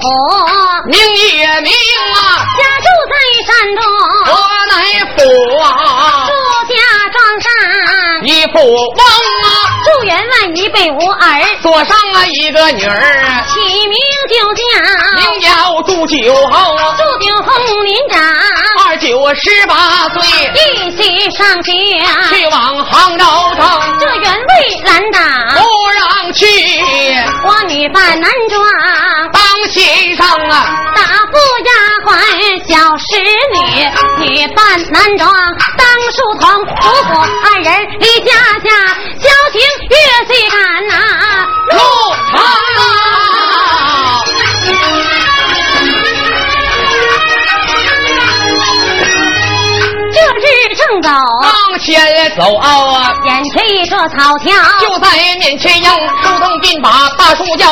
府，名也名啊，家住在山东，我乃府啊，祝家庄上，一父翁啊，祝员外一辈无儿，坐上啊一个女儿，起名就叫名叫祝九后，祝九红年长，二九十八岁，一起上学，去往杭州城，这员外拦不，让去，我女扮男装。大夫丫鬟小侍女，女扮男装当书童，主仆二人离家家，交情越岁感呐、入城当前走啊。眼前一座草桥，就在面前迎，书童便把大树叫，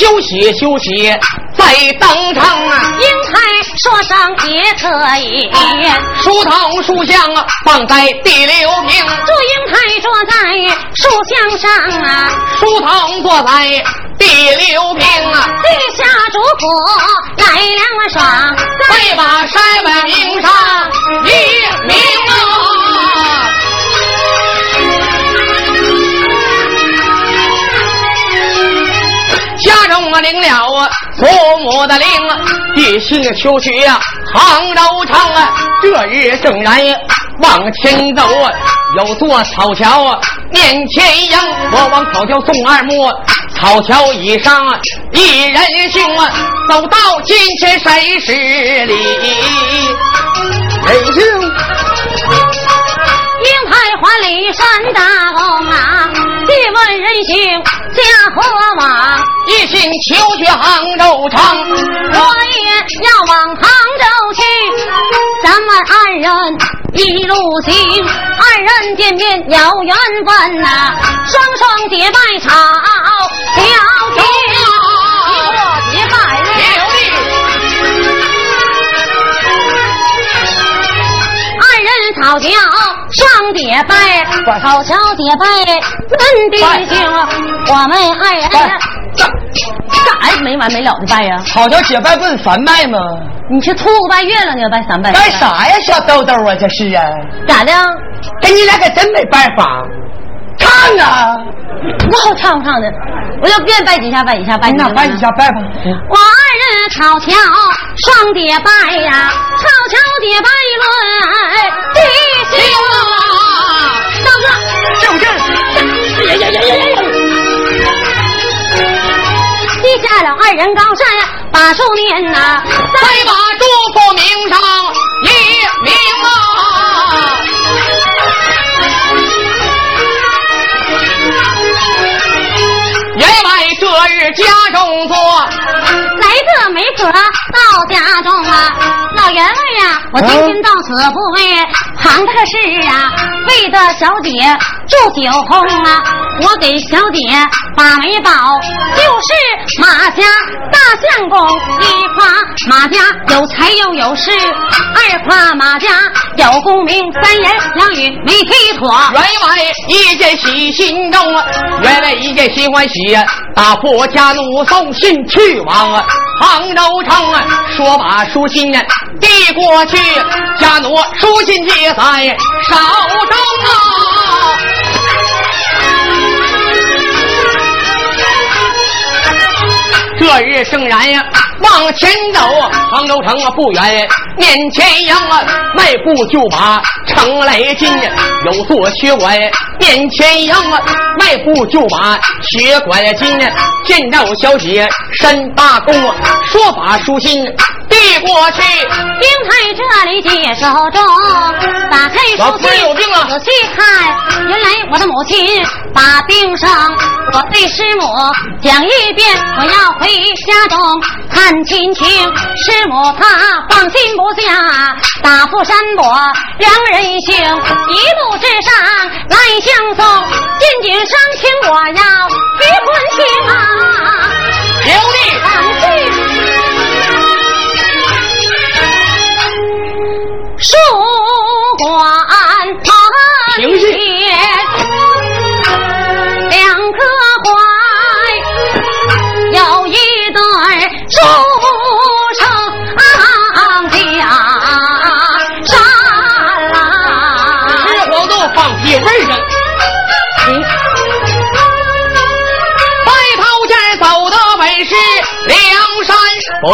休息休息，再登场啊！英台说声也可以，书童书香啊，放在第六平，祝英台坐在树香上啊，书童坐在第六平啊，地下主仆来两爽，再把山外父母的令啊，一心求去呀杭州城啊。这日正然往前走啊，有座草桥啊，面前迎我往草桥送二目，草桥以上啊一人行啊，走到今天谁是礼？人行英台还里山大王啊，借问人行家何往？一心求去杭州城。我也要往杭州去，咱们二人一路行，二人见面有缘分呐、双双结拜草了天，一过结拜有力，二人草桥双结拜，草桥结拜论弟兄，我们二人干啥没完没了的拜呀？好桥结拜不是三拜吗？你是初个拜月了，你要拜三拜？拜？啥呀，小豆豆啊？这是啊，咋的？跟你俩可真没办法。唱啊，我好唱不唱的？我要愿拜几下拜几下，拜几下那拜几下拜吧。我二人草桥双叠拜呀，草桥叠拜论弟兄哥，正正，呀呀呀呀呀呀！接下了二人高山把数念呐，再把祝福名上一名啊！员外这日家中坐，来个媒婆到家中啊，员外呀，我今天到此不为行这事啊，为的小姐祝酒红啊，我给小姐把媒报，就是马家大相公，一夸马家有才又有势，二夸马家有功名，三言两语没提妥。员外一见喜心中啊，员外一见心欢喜呀，大夫家奴送信去往啊杭州城啊，说把书信呢递过去，家奴书信接在手中啊。这日圣然呀，往前走，杭州城啊不远，面前迎啊，迈步就把城来进，有座血馆，面前迎啊，迈步就把血馆进，见到小姐身大弓，说把书信递过去，兵在这里解手中，打开书信，病了仔细看，原来我的母亲把病生，我对师母讲一遍，我要回家中看亲情。师母她放心不下，打负山伯两人行，一路之上来相送，进京上请我要结婚情啊，刘丽书馆堂前两棵槐，有一对儿书成家。山来，吃否都放屁？味儿上，白袍仙走的北是梁山伯。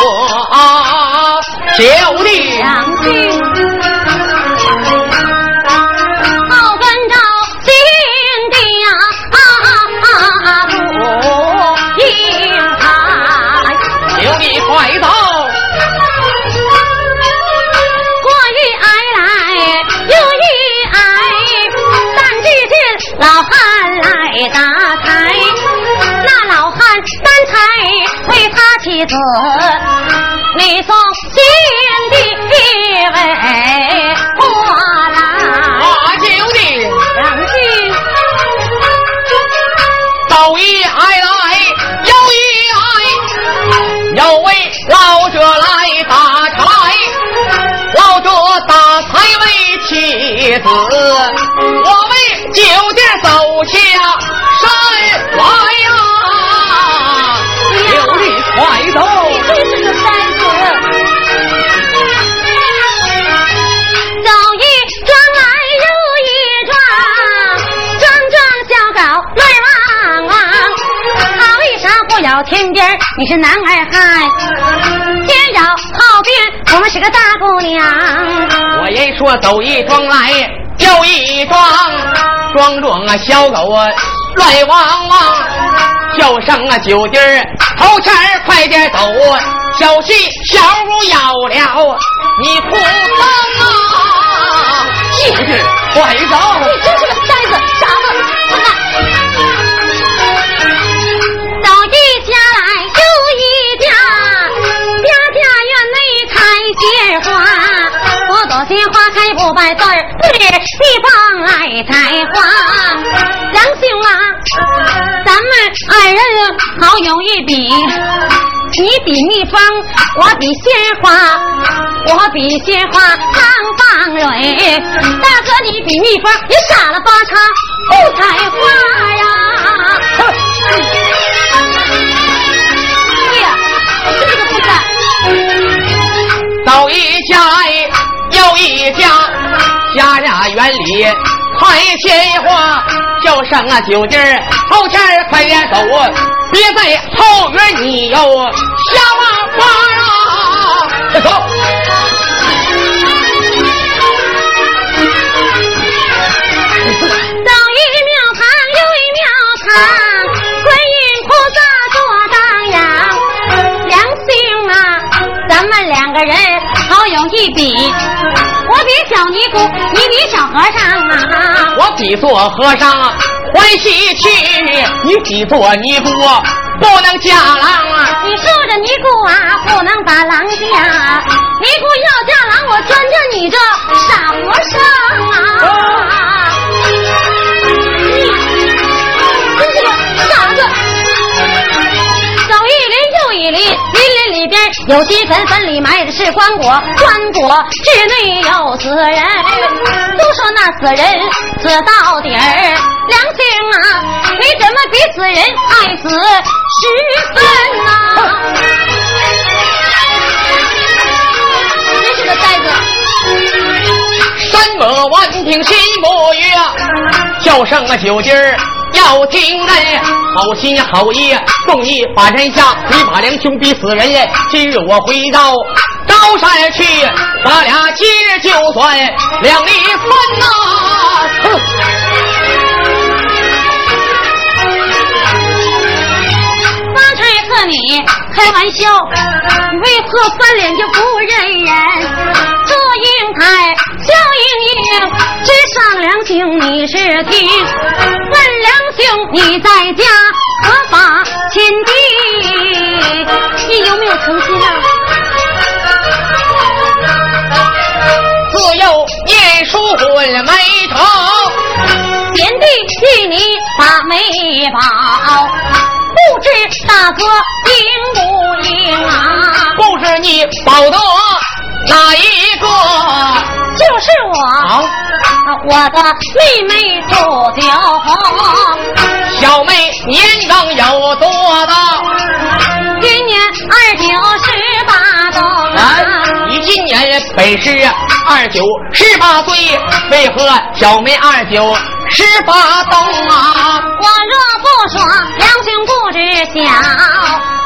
天边你是男儿汉，天要好边我们是个大姑娘。我一说走一桩来，又一桩，桩桩啊小狗啊乱汪汪，叫声啊酒弟儿头前快点走，小心小狗咬了你裤裆啊！九弟快走！地方来采花。杨兄啊，咱们二人好有一比，你比蜜蜂，我比鲜花，我比鲜花常放蕊。大哥你比蜜蜂，你傻了吧嚓不采花呀？哎呀，这个不是。走一家又一家，家呀，园里开鲜花，就上啊酒地儿，后天儿快点走，别在后院你又瞎花呀！走。走一庙堂，又一庙堂，观音菩萨坐当阳，良心啊，咱们两个人好有一比。我比小尼姑，你比小和尚啊！我比做和尚欢喜去，你比做尼姑不能嫁郎啊！你说这尼姑啊，不能把郎嫁，尼姑要嫁郎，我专着你这傻和尚啊！你真是个傻子，走一林又一林。有鸡坟，坟里埋的是棺椁，棺椁之内有死人。都说那死人死到底儿，良心啊，你怎么比死人爱死十分呐？真是个呆子！山伯闻听心不悦，叫声个九弟儿。要听人好心好意，送你把人下，你把梁兄逼死人。今日我回到高山去，咱俩今日就算两离分呐！哼！方才和你开玩笑，为何翻脸就不认人？祝英台，笑盈盈，只上两兄你是听。念书混没成，贤弟替你把媒保，不知大哥应不应啊？不知你保得。哪一个？就是我，我的妹妹朱九红。小妹年刚有多大？今年二九十八周。啊，你今年本是二九十八岁，为何小妹二九十八冬啊！我若不说，良心不知晓。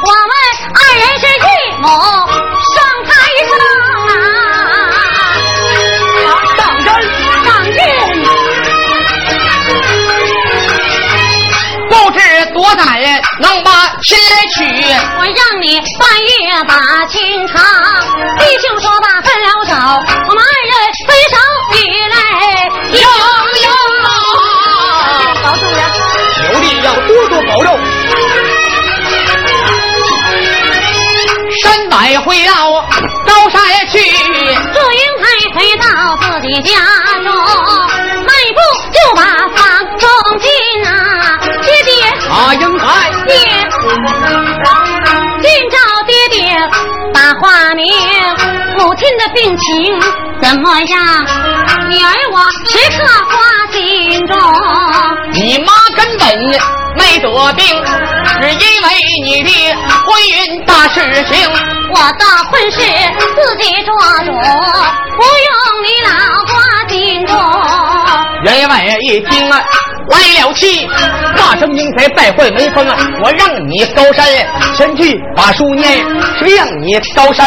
我们二人是一母双知多大人能把亲来娶？我让你半夜把亲长，弟兄说罢分了手，我们二人分手以来，杨杨啊！保重了。有力要多多保重。山百回到高山去，祝英台回到自己家中，迈步就把今朝爹爹把话明，母亲的病情怎么样？女儿我时刻挂心中。你妈根本没得病，是因为你的婚姻大事情。我的婚事自己做主，不用你老挂心中。员外一听啊，来了气，大声英才败坏门风啊！我让你高山前去把书念，谁让你高山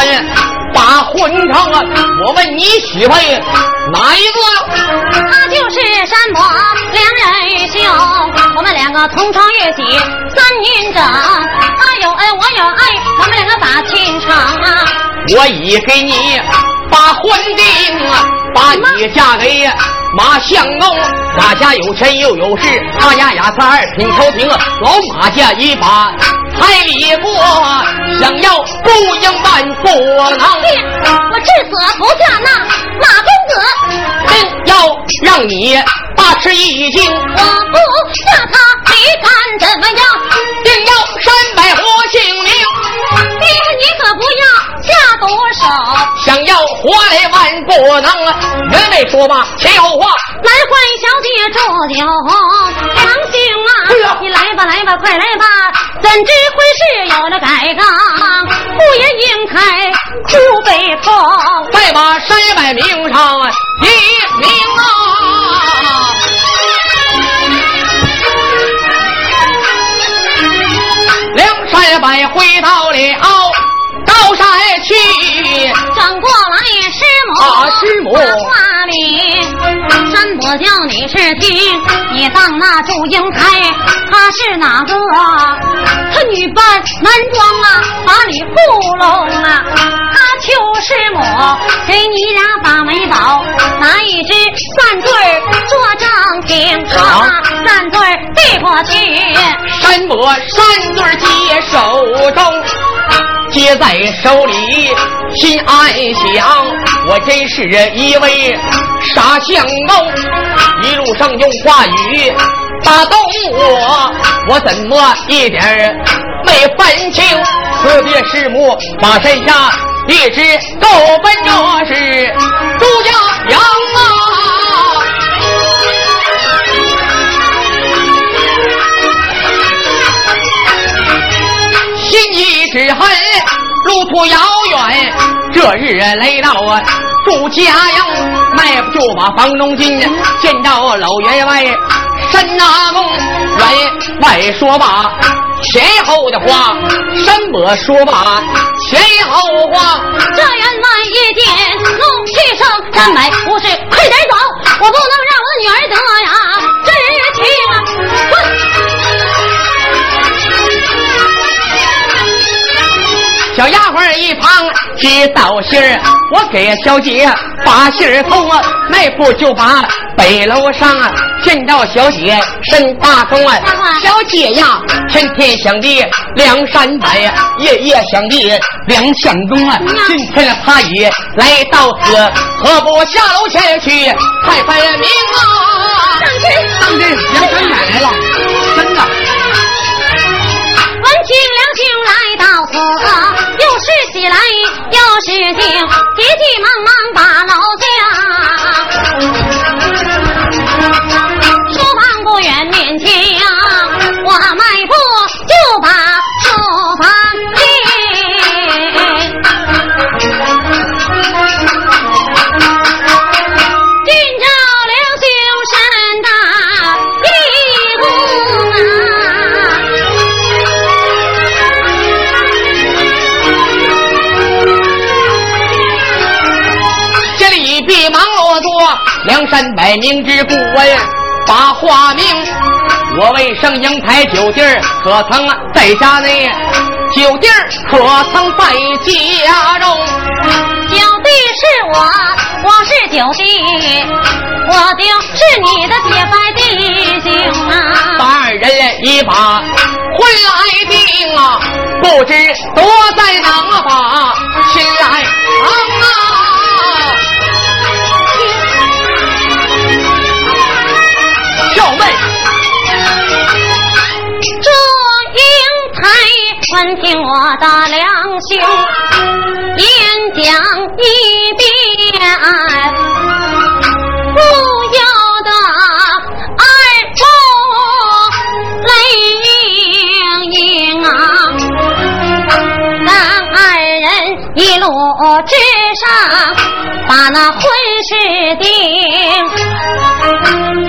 把婚唱啊？我问你喜欢哪一个？他就是山伯两人秀，我们两个同床一起三年整，他有恩我有爱，我们两个把亲成啊！我已给你把婚定啊，把你嫁给马相公，马家有钱又有势，他家雅三二品朝廷，老马家一把彩礼过，想要不应万不能。爹，我至死不嫁那马公子，定要让你大吃一惊，我不嫁他，你敢活来万不能啊！员外说吧，且有话。来欢小姐祝酒红，良兄啊，你来吧来吧，快来吧！怎知婚事有了改刚，不言应开哭悲痛。再把山外名上一名啊！母把话里，山伯叫你是听，你当那祝英台，她是哪个？她女扮男装啊，把你糊弄啊。她就是我给你俩把媒宝，拿一只三对儿做正经，好啊，三对儿递过去。山伯山对儿接手中。接在手里，心暗想：我真是一位傻相公，一路上用话语打动我，我怎么一点没分清？此别师母马身下一直狗奔着是朱家阳路途遥远，这日来到啊住家营，迈步就把房中进，见到老员外山大公，员外说罢前后的话，山伯说罢前后话，这员外一见怒气生，山北不是快点走，我不能让我女儿得呀小丫鬟一旁知道信儿，我给小姐把信儿通啊，迈步就把北楼上啊，见到小姐身大公啊，小姐呀，天天想的梁山伯呀，夜夜想的梁相公啊，今天他也来到此，何不下楼前去看分明啊？当真，当真，梁山奶来了，真的。闻听良兄来又是喜来又是惊，急急忙忙把楼下。明知故问把话明，我为圣英台酒弟，可曾在家内？酒弟可曾在家中？酒弟是我，我是酒弟，我就是你的结拜弟兄啊！二人一把婚来定啊，不知多在哪把亲来啊！闻听我的良兄演讲一遍，不由得耳目泪盈盈啊！咱二人一路之上，把那婚事定，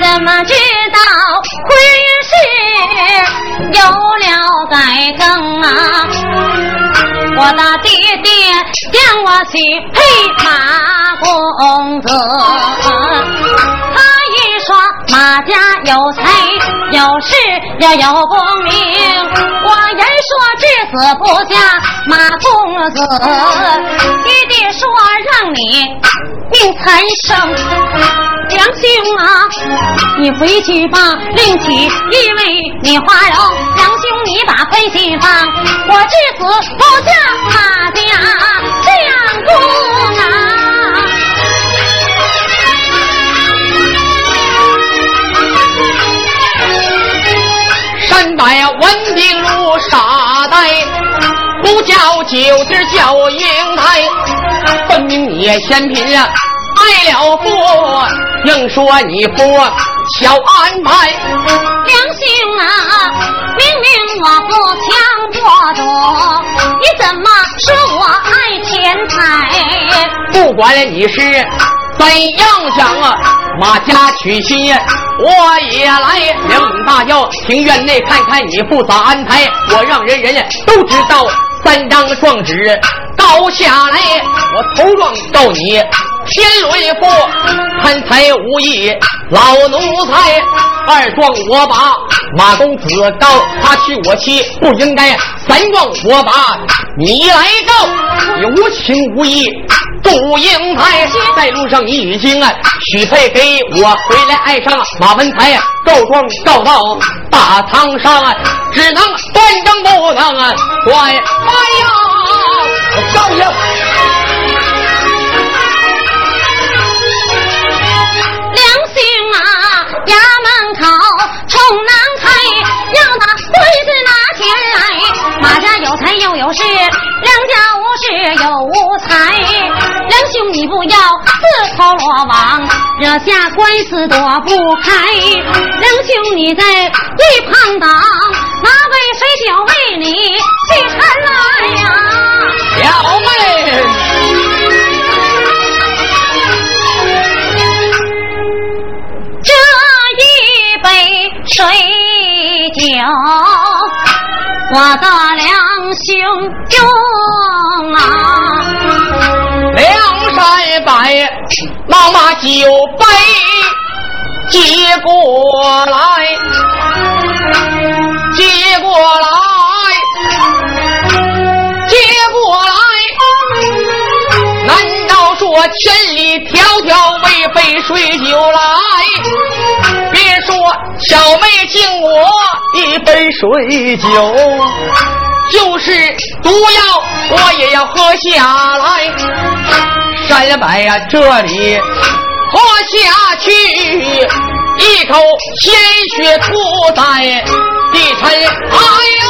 怎么知道婚事有了改更啊？我的爹爹将我许配马公子，他一说马家有财有势也有功名，我人说至死不嫁马公子，爹爹说让你命残生。梁兄啊，你回去吧，另娶一位女花容。你把婚信放，我至死不嫁马家相公啊！山伯文定如沙袋，不叫九弟叫英台，分明你嫌贫啊。挨了父，硬说你不小安排。梁兄啊，明明我不强做主，你怎么说我爱钱财？不管你是怎样想啊，马家娶亲我也来。两大轿庭院内看看你不咋安排，我让人人都知道三张状纸告下来，我头状告你。天伦父贪财无义，老奴才；二壮我把马公子告他娶我妻不应该；三壮我把你来告你无情无义，杜英台。在路上你已经啊许配给我，回来爱上马文才，告状告到大堂上，只能断正不能啊断。哎呀，少爷。衙门口冲南开，要那鬼子拿钱来。马家有财又有势，梁家无势又无财。梁兄你不要自投罗网，惹下官司躲不开。梁兄你在一旁挡，哪位水就为你去缠来呀，小妹。酒，我的两兄用啊！梁山伯老马酒杯接过来，接过来，接过来。难道说千里迢迢为杯水酒来？小妹敬我一杯水酒，就是毒药我也要喝下来。山白呀，这里喝下去，一口鲜血吐在地尘。哎呀，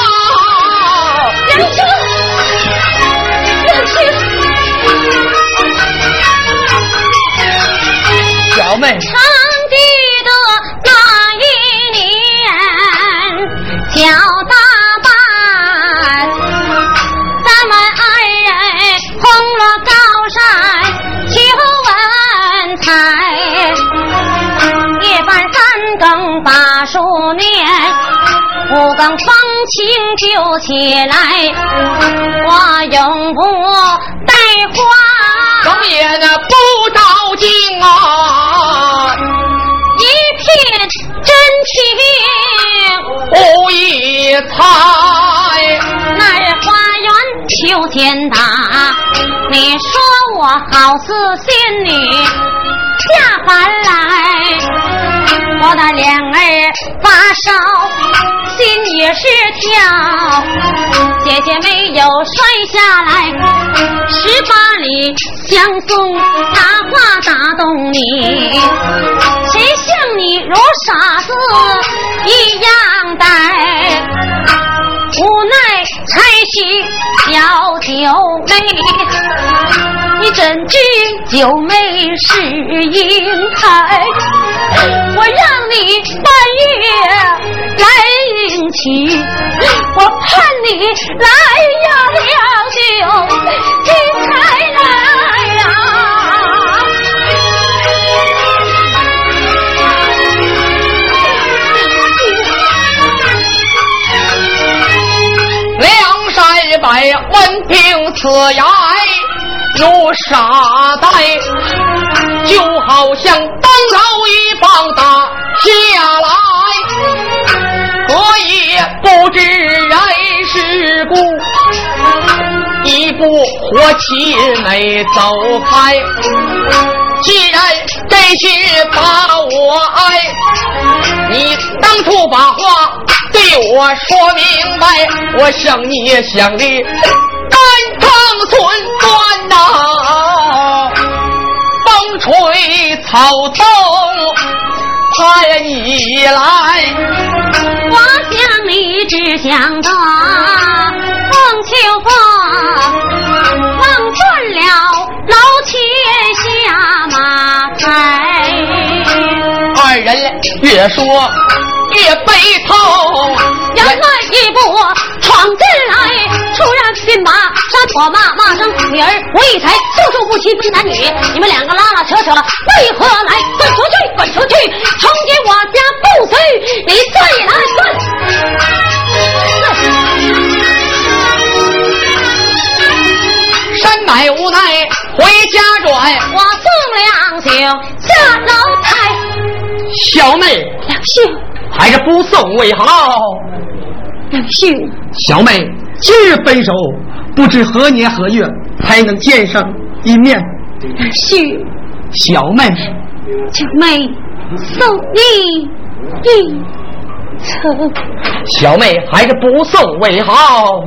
娘亲，娘亲，小妹。让风情就起来，我永不带花，长夜那不照镜啊，一片真情无一猜。那花园秋天打，你说我好似仙女下凡来。我的脸儿发烧。心也是跳，姐姐没有摔下来，十八里相送，大话打动你，谁像你如傻子一样呆，无奈才许小九妹。你怎知九妹是英才？我让你半月来迎娶，我盼你来呀了就你才来呀。梁山伯闻听此言。如傻呆，就好像当头一棒打下来，我也不知人世故，一步火气没走开。既然真是把我爱，你当初把话对我说明白，我想你也想的。肝肠寸断呐，风吹草动盼你来。我想你只想到凤秋风，望断了老天下马台。二人越说越悲痛，要迈一步闯进来。突然便把山坡骂骂声，女儿我一才就说不欺分男女，你们两个拉拉扯扯，为何来？滚出去，滚出去！从今我家不许你再来算！山买无奈回家转，我送两宿下楼台。小妹，两宿还是不送为好。两宿，小妹。今日分手，不知何年何月才能见上一面。是小妹，小妹送你一程。小妹还是不送为好。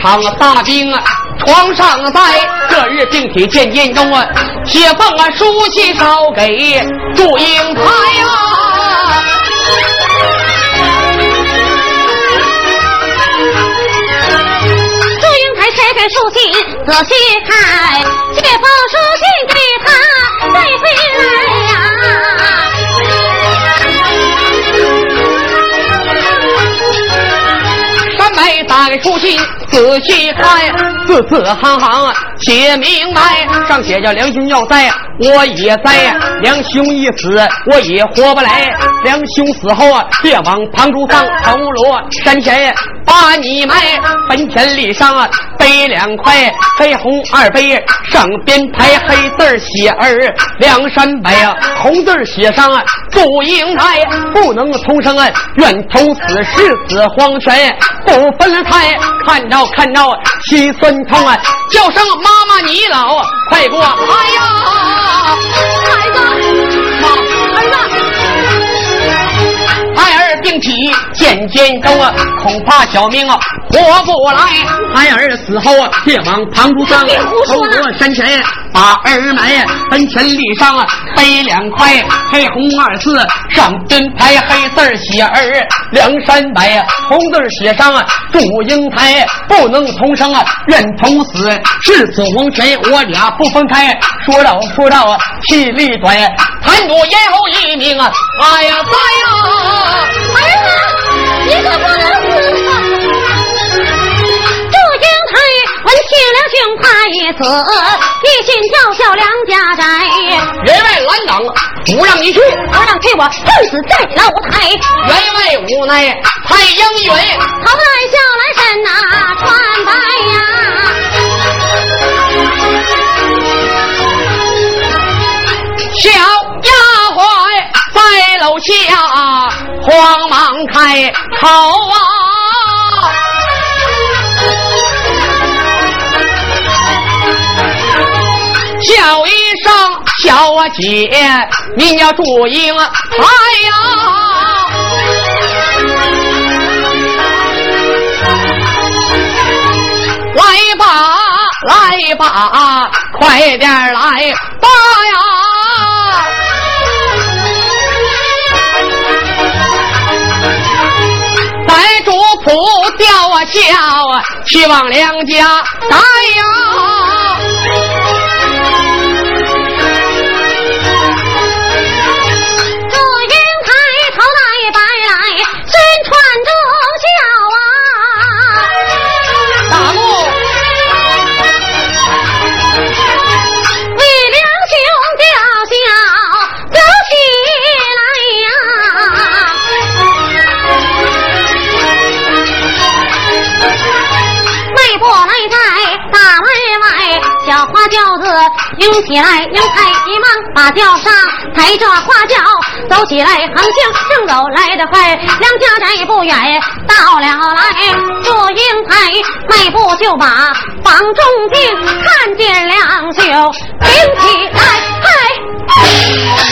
一场大兵啊，床上在。这日病体渐渐重啊，写封啊书信捎给祝英台啊。祝英台拆开书信仔细看，写封书信给他带回来呀。山外打开书信仔细看，字字行行写明白，上写着良心要在，我也在。两兄一死，我也活不来。两兄死后啊，别往旁竹葬，铜锣山前把你埋。坟前立上啊，碑两块，黑红二碑，上边排黑字写儿梁山伯啊，红字写上啊，祝英台不能重生啊，愿从此誓死黄泉不分开。看着看着心酸痛啊，叫声妈妈你老快过来呀！孩子，妈，儿子，爱儿病体渐渐重啊，恐怕小命啊活不来。孩儿死后啊，别往旁竹葬，别胡说了头过山前把儿埋，坟前立上啊碑两块，黑红二字，上边排黑字写儿梁山伯，红字写上啊祝英台，不能同生啊，愿同死，誓死黄泉，我俩不分开。说到说到啊，气力短，贪图咽喉一命啊，哎呀在呀！儿子，你可不能死啊！祝英台闻听了兄怕已死，一心要效梁家宅。员外拦挡，不让你去。不让去我恨死在楼台，员外无奈，太应允。姐，你要注意啊！哎呀，来吧，来吧，快点来吧呀！在主仆吊啊孝啊，去往梁家来呀！拎起来，英台急忙把轿上，抬着花轿走起来，横行正走来得快，梁家宅不远到了来，祝英台迈步就把房中进，看见梁秀拎起来，嗨！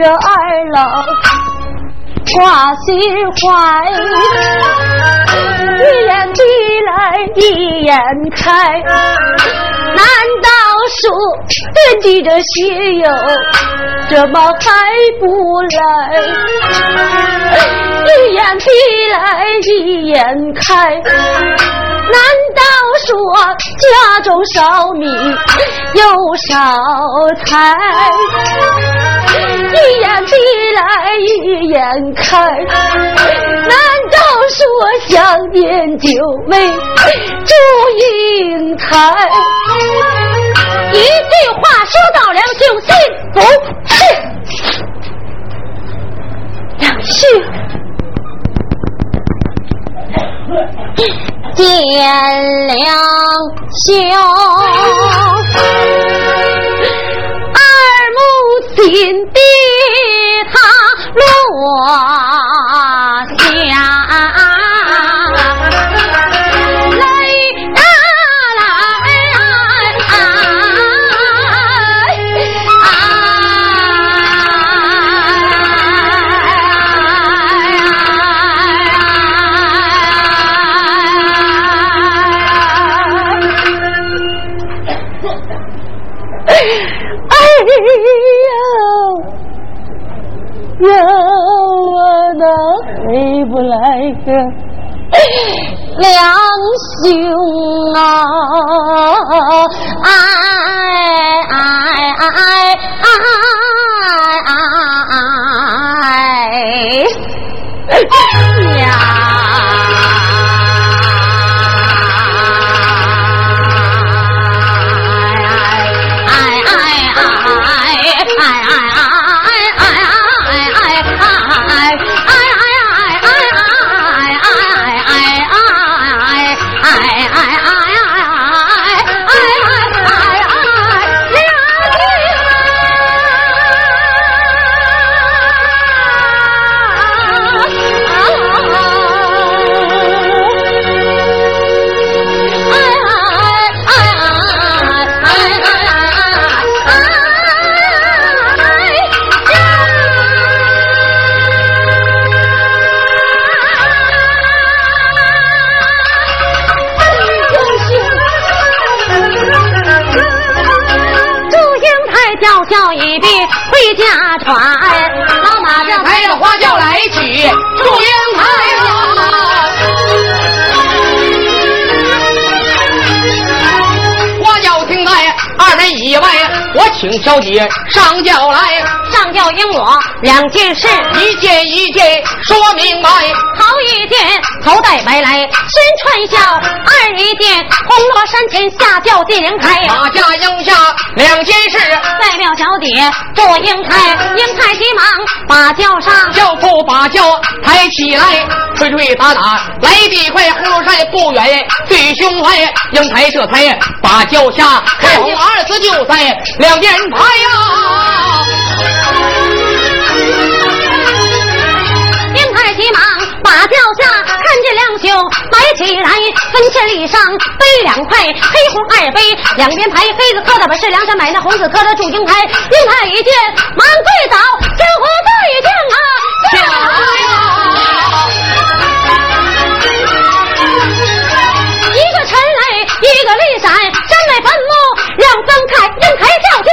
着二老挂心怀？一眼闭来一眼开，难道说惦记着学友怎么还不来？一眼闭来一眼开。难道说家中少米又少菜？一眼闭来一眼开。难道说想念九妹祝英台？一句话说到梁兄心不是？梁兄。见两兄，我心底他落我那回不来的两兄啊？哎哎哎哎小姐上轿来，上轿应我两件事，一件一件说明白。好一件头戴白来身穿孝，二一件红罗山前下轿进迎台，马驾应下两件事，代表小姐坐英台，英台急忙把轿上，轿夫把轿抬起来，吹吹打打来得快，红罗山不远最凶快，迎台这才把轿下，开红二字就在两件。人牌呀！就买起来，分钱礼上背两块黑红二杯，两边排黑子磕的本是梁山买那红子磕的祝英台，英台一见满跪倒，江湖对将啊，一个陈雷一个立闪，山来坟墓两分开，英台叫去。